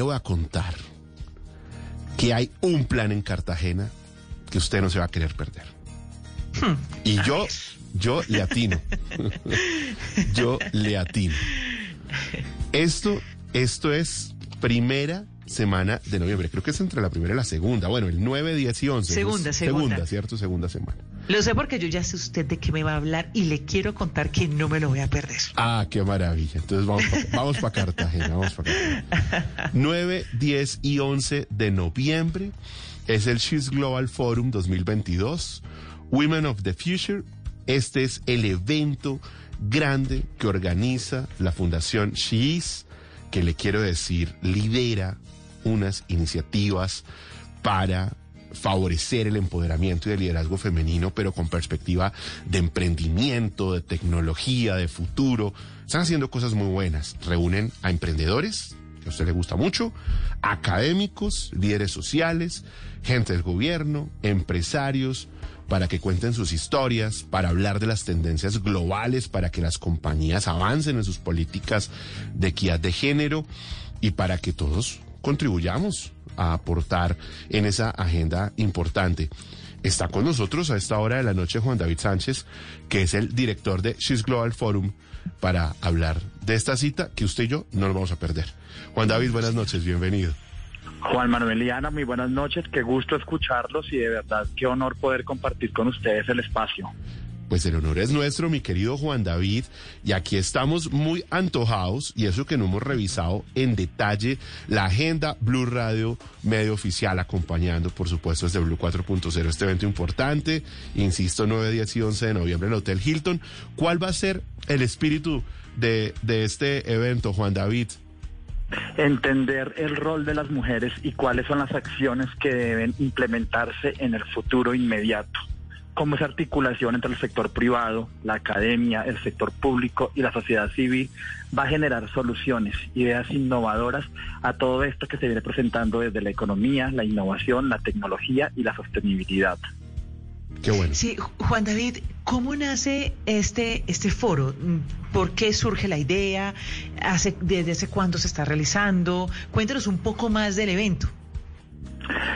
le voy a contar que hay un plan en Cartagena que usted no se va a querer perder. Hmm. Y yo, yo le atino. yo le atino. Esto, esto es primera semana de noviembre. Creo que es entre la primera y la segunda. Bueno, el 9, 10 y 11. Segunda, Es segunda. Segunda, ¿cierto? Segunda semana. Lo sé porque yo ya sé usted de qué me va a hablar y le quiero contar que no me lo voy a perder. Ah, qué maravilla. Entonces vamos para vamos pa Cartagena, para Cartagena. 9, 10 y 11 de noviembre es el She's Global Forum 2022, Women of the Future. Este es el evento grande que organiza la Fundación She's, que le quiero decir, lidera unas iniciativas para favorecer el empoderamiento y el liderazgo femenino, pero con perspectiva de emprendimiento, de tecnología, de futuro. Están haciendo cosas muy buenas. Reúnen a emprendedores, que a usted le gusta mucho, académicos, líderes sociales, gente del gobierno, empresarios, para que cuenten sus historias, para hablar de las tendencias globales, para que las compañías avancen en sus políticas de equidad de género y para que todos contribuyamos a aportar en esa agenda importante. Está con nosotros a esta hora de la noche Juan David Sánchez, que es el director de She's Global Forum, para hablar de esta cita que usted y yo no nos vamos a perder. Juan David, buenas noches, bienvenido. Juan Manuel y Ana, muy buenas noches, qué gusto escucharlos y de verdad qué honor poder compartir con ustedes el espacio. Pues el honor es nuestro, mi querido Juan David, y aquí estamos muy antojados, y eso que no hemos revisado en detalle la agenda Blue Radio, medio oficial, acompañando, por supuesto, desde Blue 4.0 este evento importante, insisto, 9, 10 y 11 de noviembre en el Hotel Hilton. ¿Cuál va a ser el espíritu de, de este evento, Juan David? Entender el rol de las mujeres y cuáles son las acciones que deben implementarse en el futuro inmediato. Cómo esa articulación entre el sector privado, la academia, el sector público y la sociedad civil va a generar soluciones, ideas innovadoras a todo esto que se viene presentando desde la economía, la innovación, la tecnología y la sostenibilidad. Qué bueno. Sí, Juan David, ¿cómo nace este, este foro? ¿Por qué surge la idea? ¿Hace, ¿Desde hace cuándo se está realizando? Cuéntenos un poco más del evento.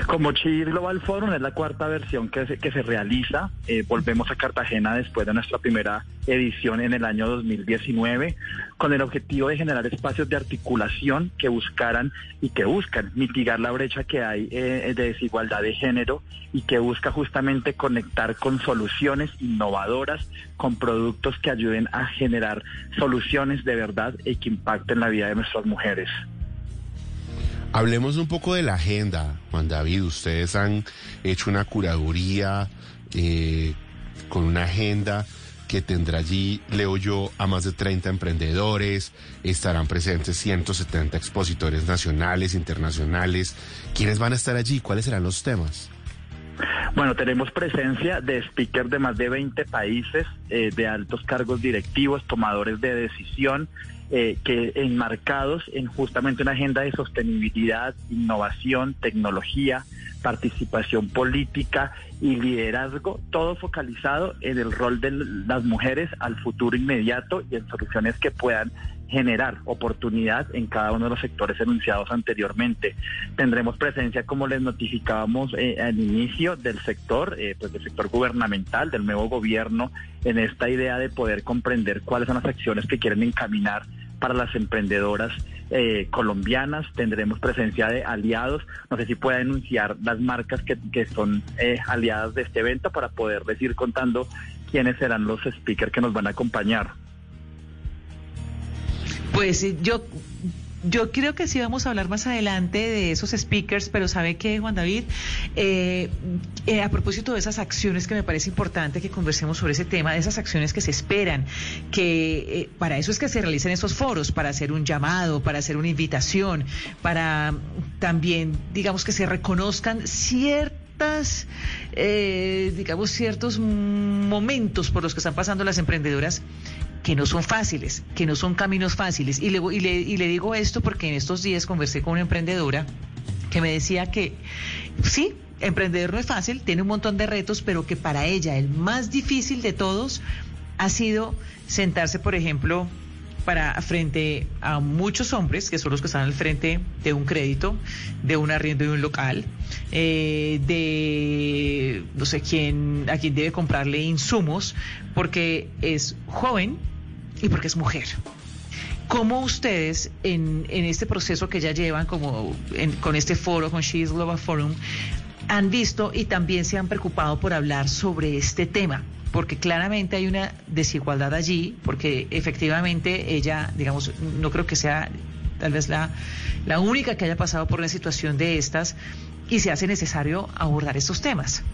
Como Cheese Global Forum es la cuarta versión que se, que se realiza. Eh, volvemos a Cartagena después de nuestra primera edición en el año 2019 con el objetivo de generar espacios de articulación que buscaran y que buscan mitigar la brecha que hay eh, de desigualdad de género y que busca justamente conectar con soluciones innovadoras, con productos que ayuden a generar soluciones de verdad y que impacten la vida de nuestras mujeres. Hablemos un poco de la agenda, Juan David. Ustedes han hecho una curaduría eh, con una agenda que tendrá allí, leo yo, a más de 30 emprendedores, estarán presentes 170 expositores nacionales, internacionales. ¿Quiénes van a estar allí? ¿Cuáles serán los temas? Bueno, tenemos presencia de speakers de más de 20 países, eh, de altos cargos directivos, tomadores de decisión, eh, que enmarcados en justamente una agenda de sostenibilidad, innovación, tecnología, participación política y liderazgo, todo focalizado en el rol de las mujeres al futuro inmediato y en soluciones que puedan generar oportunidad en cada uno de los sectores enunciados anteriormente. Tendremos presencia, como les notificábamos eh, al inicio, del sector, eh, pues del sector gubernamental, del nuevo gobierno, en esta idea de poder comprender cuáles son las acciones que quieren encaminar para las emprendedoras eh, colombianas. Tendremos presencia de aliados. No sé si pueda denunciar las marcas que, que son eh, aliadas de este evento para poderles ir contando quiénes serán los speakers que nos van a acompañar. Pues eh, yo, yo creo que sí vamos a hablar más adelante de esos speakers, pero ¿sabe qué, Juan David? Eh, eh, a propósito de esas acciones que me parece importante que conversemos sobre ese tema, de esas acciones que se esperan, que eh, para eso es que se realizan esos foros, para hacer un llamado, para hacer una invitación, para también, digamos, que se reconozcan ciertas eh, digamos, ciertos momentos por los que están pasando las emprendedoras que no son fáciles, que no son caminos fáciles. Y le, y le, y le digo esto porque en estos días conversé con una emprendedora que me decía que sí, emprender no es fácil, tiene un montón de retos, pero que para ella el más difícil de todos ha sido sentarse, por ejemplo, para frente a muchos hombres que son los que están al frente de un crédito, de un arriendo de un local, eh, de no sé quién, a quién debe comprarle insumos, porque es joven y porque es mujer. ¿Cómo ustedes en, en este proceso que ya llevan como con este foro, con She's Global Forum, han visto y también se han preocupado por hablar sobre este tema? porque claramente hay una desigualdad allí, porque efectivamente ella, digamos, no creo que sea tal vez la, la única que haya pasado por una situación de estas, y se hace necesario abordar estos temas.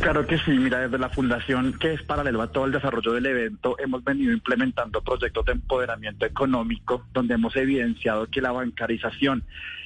Claro que sí, mira, desde la fundación que es paralelo a todo el desarrollo del evento, hemos venido implementando proyectos de empoderamiento económico donde hemos evidenciado que la bancarización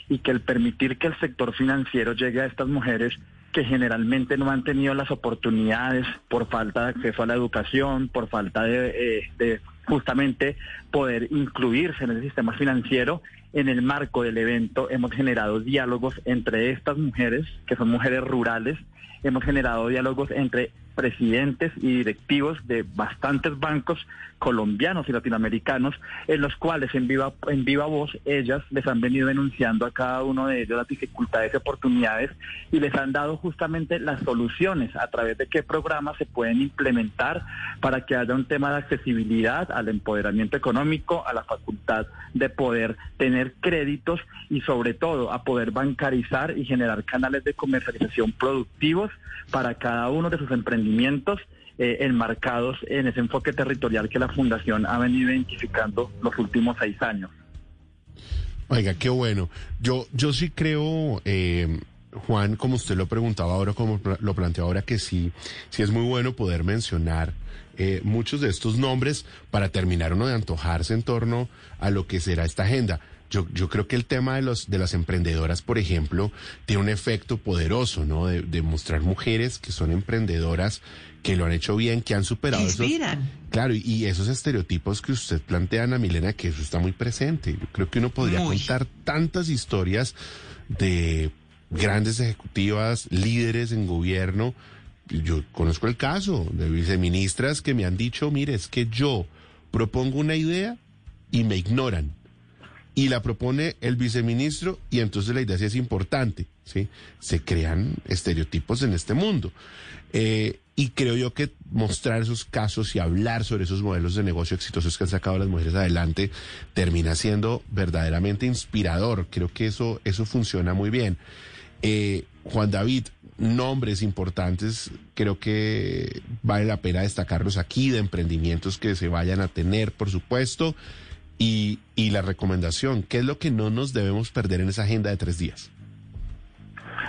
y que el permitir que el sector financiero llegue a estas mujeres que generalmente no han tenido las oportunidades por falta de acceso a la educación, por falta de, eh, justamente poder incluirse en el sistema financiero. En el marco del evento hemos generado diálogos entre estas mujeres, que son mujeres rurales, hemos generado diálogos entre presidentes y directivos de bastantes bancos colombianos y latinoamericanos, en los cuales en viva, en viva voz ellas les han venido denunciando a cada uno de ellos las dificultades y oportunidades y les han dado justamente las soluciones a través de qué programas se pueden implementar para que haya un tema de accesibilidad al empoderamiento económico, a la facultad de poder tener créditos y sobre todo a poder bancarizar y generar canales de comercialización productivos para cada uno de sus emprendimientos eh, enmarcados en ese enfoque territorial que la Fundación ha venido identificando los últimos seis años. Oiga, qué bueno. Yo, yo sí creo, eh, Juan, como usted lo preguntaba ahora, como lo planteó ahora, que sí, sí es muy bueno poder mencionar eh, muchos de estos nombres para terminar uno de antojarse en torno a lo que será esta agenda. Yo, yo creo que el tema de, los, de las emprendedoras, por ejemplo, tiene un efecto poderoso, ¿no? De, mostrar mujeres que son emprendedoras, que lo han hecho bien, que han superado Inspiran. esos... Claro, y, esos estereotipos que usted plantea, Ana Milena, que eso está muy presente. Yo creo que uno podría contar tantas historias de grandes ejecutivas, líderes en gobierno. Yo conozco el caso de viceministras que me han dicho, mire, es que yo propongo una idea y me ignoran y la propone el viceministro y entonces la idea sí es importante, ¿sí? Se crean estereotipos en este mundo. Eh, y creo yo que mostrar esos casos y hablar sobre esos modelos de negocio exitosos que han sacado las mujeres adelante termina siendo verdaderamente inspirador. Creo que eso, eso funciona muy bien. Eh, Juan David, nombres importantes, creo que vale la pena destacarlos aquí, de emprendimientos que se vayan a tener, por supuesto. Y, y la recomendación, ¿qué es lo que no nos debemos perder en esa agenda de tres días?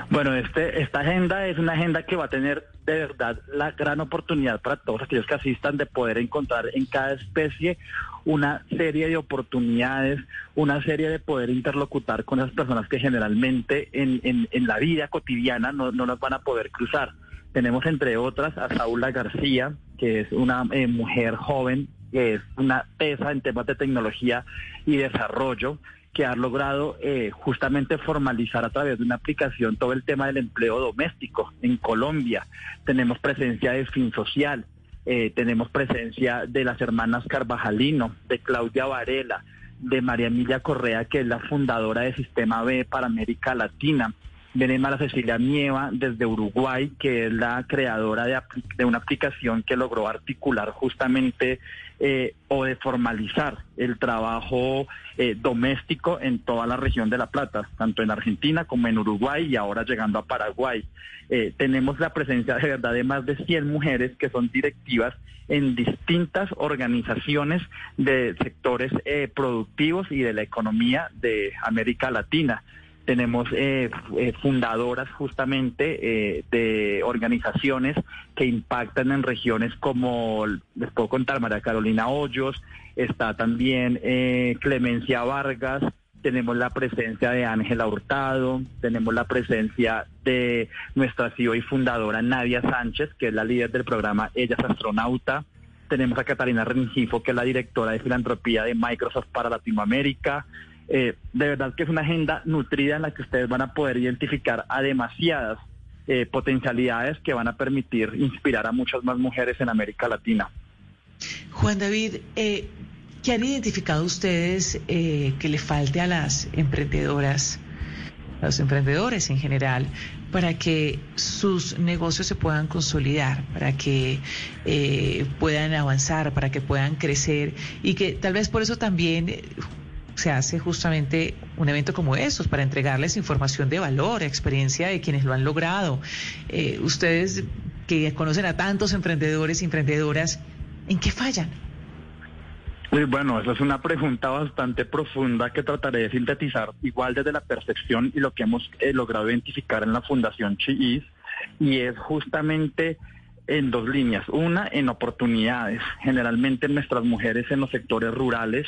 Bueno, este, esta agenda es una agenda que va a tener de verdad la gran oportunidad para todos aquellos que asistan de poder encontrar en cada especie una serie de oportunidades, una serie de poder interlocutar con esas personas que generalmente en, en, la vida cotidiana no, no las van a poder cruzar. Tenemos entre otras a Saula García, que es una eh, mujer joven que es una pesa en temas de tecnología y desarrollo, que ha logrado eh, justamente formalizar a través de una aplicación todo el tema del empleo doméstico en Colombia. Tenemos presencia de Fin Social, eh, tenemos presencia de las hermanas Carvajalino, de Claudia Varela, de María Emilia Correa, que es la fundadora de Sistema B para América Latina. Venemos a Cecilia Nieva desde Uruguay, que es la creadora de, de una aplicación que logró articular justamente eh, o de formalizar el trabajo eh, doméstico en toda la región de La Plata, tanto en Argentina como en Uruguay y ahora llegando a Paraguay. Eh, tenemos la presencia de verdad de más de 100 mujeres que son directivas en distintas organizaciones de sectores productivos y de la economía de América Latina tenemos eh, eh, fundadoras justamente eh, de organizaciones que impactan en regiones como, les puedo contar, María Carolina Hoyos, está también Clemencia Vargas, tenemos la presencia de Ángela Hurtado, tenemos la presencia de nuestra CEO y fundadora Nadia Sánchez, que es la líder del programa Ella es astronauta, tenemos a Catalina Rengifo, que es la directora de filantropía de Microsoft para Latinoamérica, eh, de verdad que es una agenda nutrida en la que ustedes van a poder identificar a demasiadas eh, potencialidades que van a permitir inspirar a muchas más mujeres en América Latina. Juan David, eh, ¿Qué han identificado ustedes que le falte a las emprendedoras, a los emprendedores en general, para que sus negocios se puedan consolidar, para que puedan avanzar, para que puedan crecer y que tal vez por eso también se hace justamente un evento como estos, para entregarles información de valor, experiencia de quienes lo han logrado. ustedes que conocen a tantos emprendedores y emprendedoras, ¿en qué fallan? bueno, esa es una pregunta bastante profunda que trataré de sintetizar igual desde la percepción y lo que hemos eh, logrado identificar en la Fundación Chiis, y es justamente en dos líneas. Una, en oportunidades. Generalmente nuestras mujeres en los sectores rurales,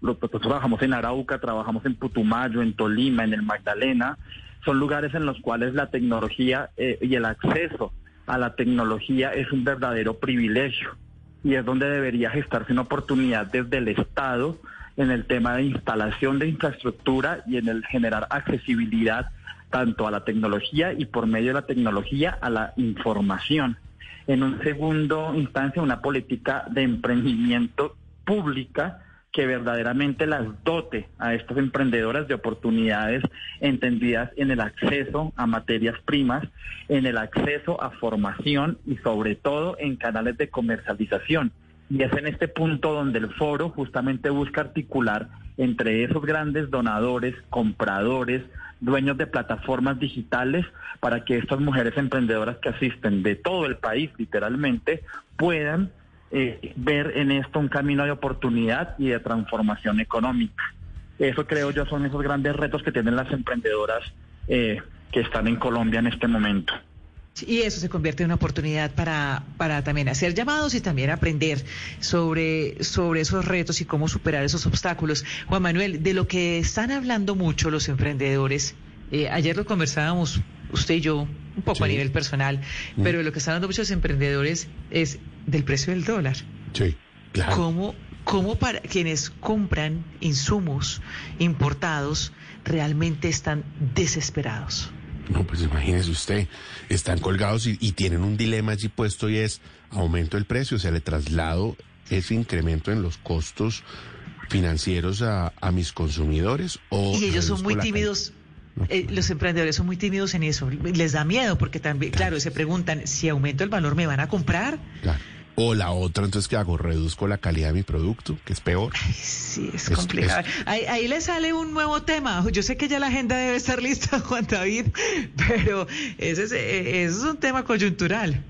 nosotros trabajamos en Arauca, trabajamos en Putumayo, en Tolima, en el Magdalena, son lugares en los cuales la tecnología eh, y el acceso a la tecnología es un verdadero privilegio y es donde debería gestarse una oportunidad desde el Estado en el tema de instalación de infraestructura y en el generar accesibilidad tanto a la tecnología y por medio de la tecnología a la información. En un segundo instancia, una política de emprendimiento pública que verdaderamente las dote a estas emprendedoras de oportunidades entendidas en el acceso a materias primas, en el acceso a formación y sobre todo en canales de comercialización. Y es en este punto donde el foro justamente busca articular entre esos grandes donadores, compradores, dueños de plataformas digitales, para que estas mujeres emprendedoras que asisten de todo el país literalmente puedan eh, ver en esto un camino de oportunidad y de transformación económica. Eso creo yo son esos grandes retos que tienen las emprendedoras eh, que están en Colombia en este momento. Y eso se convierte en una oportunidad para, para también hacer llamados y también aprender sobre, sobre esos retos y cómo superar esos obstáculos. Juan Manuel, de lo que están hablando mucho los emprendedores, eh, ayer lo conversábamos usted y yo, un poco a nivel personal, mm. pero lo que están hablando muchos emprendedores es del precio del dólar. Sí, claro. ¿Cómo, cómo para quienes compran insumos importados realmente están desesperados? No, pues imagínese usted, están colgados y, tienen un dilema allí puesto y es aumento del precio, o sea, le traslado ese incremento en los costos financieros a, mis consumidores o... Y ellos son muy tímidos. Eh, los emprendedores son muy tímidos en eso. Les da miedo porque también, claro, se preguntan, si aumento el valor, ¿me van a comprar? Claro. O la otra, entonces, ¿qué hago? Reduzco la calidad de mi producto, que es peor. sí, es, complicado. Ahí, ahí, le sale un nuevo tema. Yo sé que ya la agenda debe estar lista, Juan David, pero ese es, eh, ese es un tema coyuntural.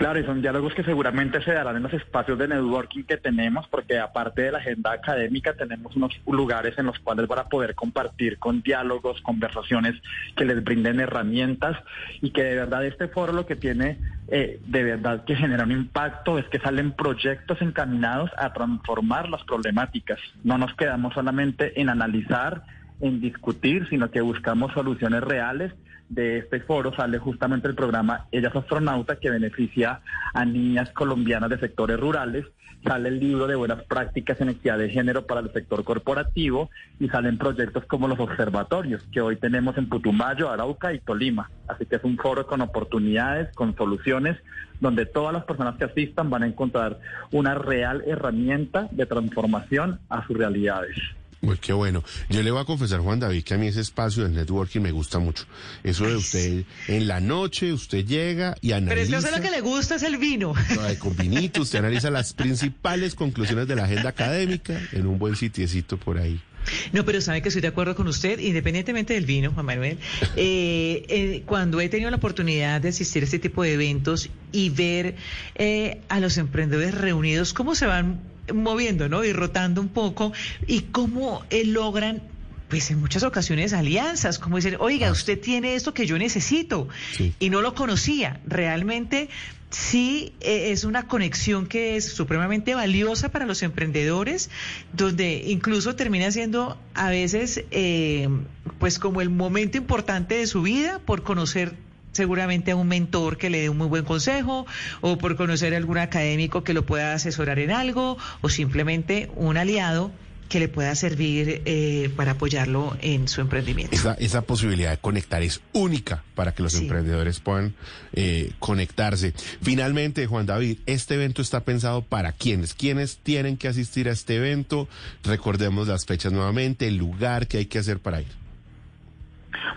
Claro, y son diálogos que seguramente se darán en los espacios de networking que tenemos, porque aparte de la agenda académica tenemos unos lugares en los cuales van a poder compartir con diálogos, conversaciones que les brinden herramientas y que de verdad este foro lo que tiene eh, de verdad que genera un impacto es que salen proyectos encaminados a transformar las problemáticas. No nos quedamos solamente en analizar, en discutir, sino que buscamos soluciones reales de este foro sale justamente el programa Ellas Astronautas que beneficia a niñas colombianas de sectores rurales, sale el libro de buenas prácticas en equidad de género para el sector corporativo y salen proyectos como los observatorios que hoy tenemos en Putumayo, Arauca y Tolima. Así que es un foro con oportunidades, con soluciones, donde todas las personas que asistan van a encontrar una real herramienta de transformación a sus realidades. Uy, qué bueno. Yo le voy a confesar, Juan David, que a mí ese espacio del networking me gusta mucho. Eso de usted, en la noche, usted llega y analiza. Pero es que lo que le gusta es el vino. con vinito, usted analiza las principales conclusiones de la agenda académica en un buen sitiecito por ahí. No, pero sabe que estoy de acuerdo con usted, independientemente del vino, Juan Manuel. Eh, eh, cuando he tenido la oportunidad de asistir a este tipo de eventos y ver eh, a los emprendedores reunidos, cómo se van moviendo, ¿no? Y rotando un poco y cómo eh, logran pues en muchas ocasiones alianzas, como decir, oiga, ah. usted tiene esto que yo necesito y no lo conocía. Realmente sí eh, es una conexión que es supremamente valiosa para los emprendedores, donde incluso termina siendo a veces eh, pues como el momento importante de su vida por conocer seguramente a un mentor que le dé un muy buen consejo o por conocer a algún académico que lo pueda asesorar en algo o simplemente un aliado que le pueda servir eh, para apoyarlo en su emprendimiento. Esa, esa posibilidad de conectar es única para que los Sí. emprendedores puedan eh, conectarse. Finalmente, Juan David, este evento está pensado para quiénes. ¿Quiénes tienen que asistir a este evento? Recordemos las fechas nuevamente, el lugar que hay que hacer para ir.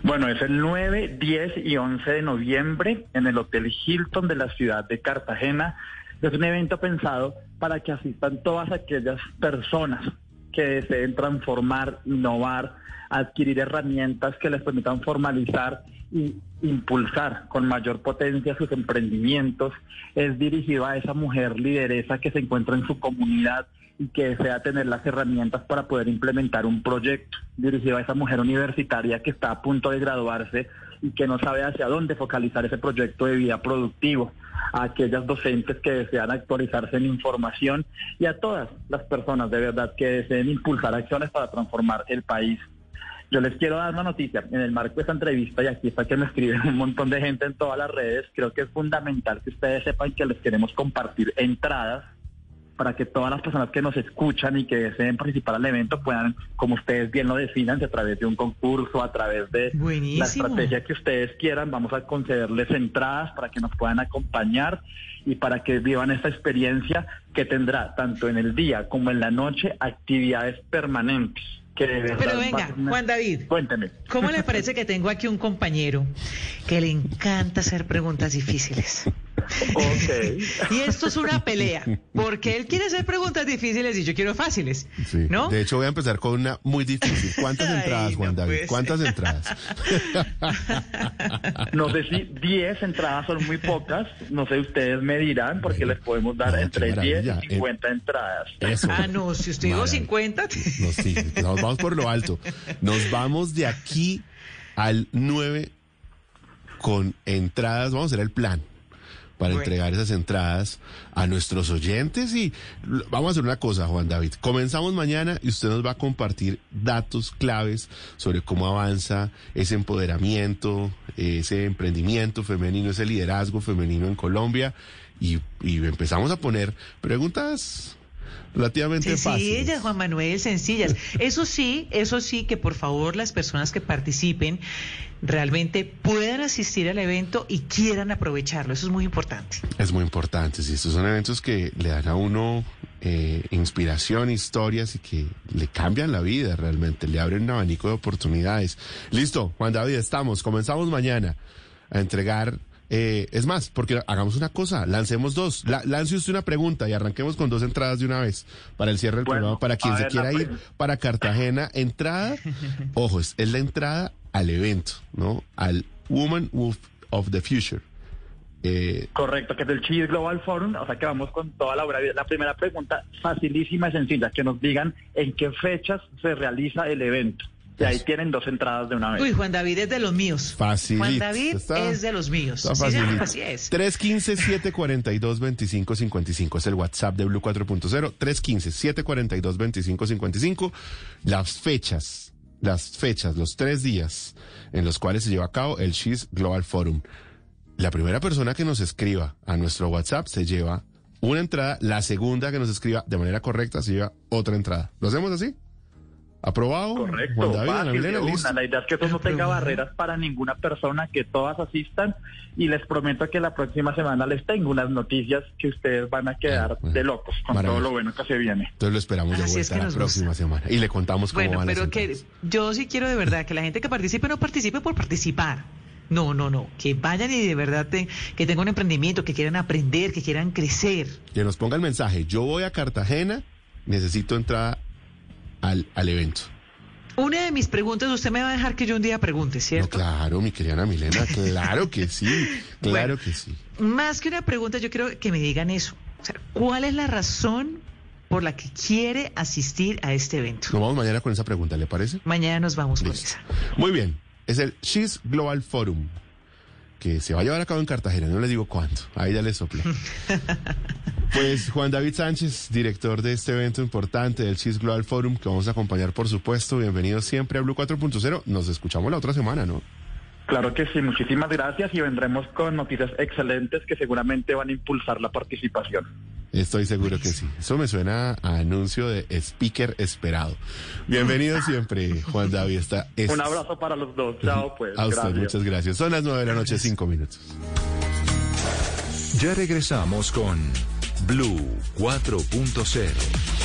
Bueno, es el 9, 10 y 11 de noviembre en el Hotel Hilton de la ciudad de Cartagena. Es un evento pensado para que asistan todas aquellas personas que deseen transformar, innovar, adquirir herramientas que les permitan formalizar y impulsar con mayor potencia sus emprendimientos. Es dirigido a esa mujer lideresa que se encuentra en su comunidad y que desea tener las herramientas para poder implementar un proyecto dirigido a esa mujer universitaria que está a punto de graduarse y que no sabe hacia dónde focalizar ese proyecto de vida productivo, a aquellas docentes que desean actualizarse en información y a todas las personas de verdad que deseen impulsar acciones para transformar el país. Yo les quiero dar una noticia en el marco de esta entrevista y aquí está que me escriben un montón de gente en todas las redes. Creo que es fundamental que ustedes sepan que les queremos compartir entradas para que todas las personas que nos escuchan y que deseen participar al evento puedan, como ustedes bien lo definan, a través de un concurso, a través de la Buenísimo. estrategia que ustedes quieran, vamos a concederles entradas para que nos puedan acompañar y para que vivan esta experiencia que tendrá tanto en el día como en la noche actividades permanentes. Que Pero venga, una- Juan David. Cuénteme. ¿Cómo le parece que tengo aquí un compañero que le encanta hacer preguntas difíciles? Ok. Y esto es una pelea, porque él quiere hacer preguntas difíciles y yo quiero fáciles, Sí. ¿no? De hecho, voy a empezar con una muy difícil. ¿Cuántas Ay, entradas, Juan no David? ¿Cuántas entradas? No sé si 10 entradas son muy pocas, no sé, ustedes me dirán, porque les podemos dar No, entre 10 maravilla. y 50 entradas. Eso. Ah, no, si usted dijo Maravilla. 50, No, sí, nos vamos por lo alto. Nos vamos de aquí al 9 con entradas. Vamos a hacer el plan para Bueno. entregar esas entradas a nuestros oyentes. Y vamos a hacer una cosa, Juan David. Comenzamos mañana y usted nos va a compartir datos claves sobre cómo avanza ese empoderamiento, ese emprendimiento femenino, ese liderazgo femenino en Colombia. Y, y empezamos a poner preguntas relativamente fáciles. Sencillas, Juan Manuel, sencillas. Eso sí, eso sí, que por favor las personas que participen realmente puedan asistir al evento y quieran aprovecharlo. Eso es muy importante. Es muy importante, sí, estos son eventos que le dan a uno eh, inspiración, historias y que le cambian la vida realmente, le abren un abanico de oportunidades. Listo, Juan David, estamos, comenzamos mañana a entregar, eh, es más, porque hagamos una cosa, lancemos dos, La- lance usted una pregunta y arranquemos con dos entradas de una vez para el cierre del Bueno, programa, para quien se ver, quiera ir para Cartagena, entrada, ojo, es, es la entrada al evento, ¿no? Al Woman of, of the Future. Eh, Correcto, que es el Cheese Global Forum, o sea que vamos con toda la obra. La primera pregunta, facilísima y sencilla, que nos digan en qué fechas se realiza el evento. Y ahí tienen dos entradas de una vez. Uy, Juan David es de los míos. Facilito. Juan David Está- es de los míos. Está Sí, así es. 315-742-2555 es el WhatsApp de Blue 4.0. 315-742-2555. Las fechas, las fechas, los tres días en los cuales se lleva a cabo el She's Global Forum. La primera persona que nos escriba a nuestro WhatsApp se lleva una entrada. La segunda que nos escriba de manera correcta se lleva otra entrada. ¿Lo hacemos así? ¿Aprobado? Correcto, Juan David, Ana fácil, una. La idea es que eso no tenga barreras para ninguna persona, que todas asistan y les prometo que la próxima semana les tengo unas noticias que ustedes van a quedar Ah, bueno. de locos con Maravilla. todo lo bueno que se viene. Entonces lo esperamos de Así es vuelta que la próxima semana y le contamos cómo Bueno, van las pero que yo sí quiero de verdad que la gente que participe no participe por participar. No, no, no. Que vayan y de verdad te- que tengan un emprendimiento, que quieran aprender, que quieran crecer. Que nos ponga el mensaje, yo voy a Cartagena, necesito entrada al, al evento. Una de mis preguntas, usted me va a dejar que yo un día pregunte, No, ¿cierto? claro, mi querida Ana Milena, claro que sí, claro Bueno. que sí. Más que una pregunta, yo quiero que me digan eso. O sea, ¿cuál es la razón por la que quiere asistir a este evento? Nos vamos mañana con esa pregunta, ¿le parece? Mañana nos vamos con esa. Muy bien, es el She's Global Forum, que se va a llevar a cabo en Cartagena, no les digo cuánto, ahí ya les sopla. Pues Juan David Sánchez, director de este evento importante del She's Global Forum, que vamos a acompañar, por supuesto, bienvenido siempre a Blue 4.0, nos escuchamos la otra semana, ¿no? Claro que sí, muchísimas gracias y vendremos con noticias excelentes que seguramente van a impulsar la participación. Estoy seguro que sí. Eso me suena a anuncio de speaker esperado. Bienvenido siempre, Juan David. Está Un abrazo para los dos. Chao, pues. A usted, muchas gracias. Son las nueve de la noche, cinco minutos. Ya regresamos con Blue 4.0.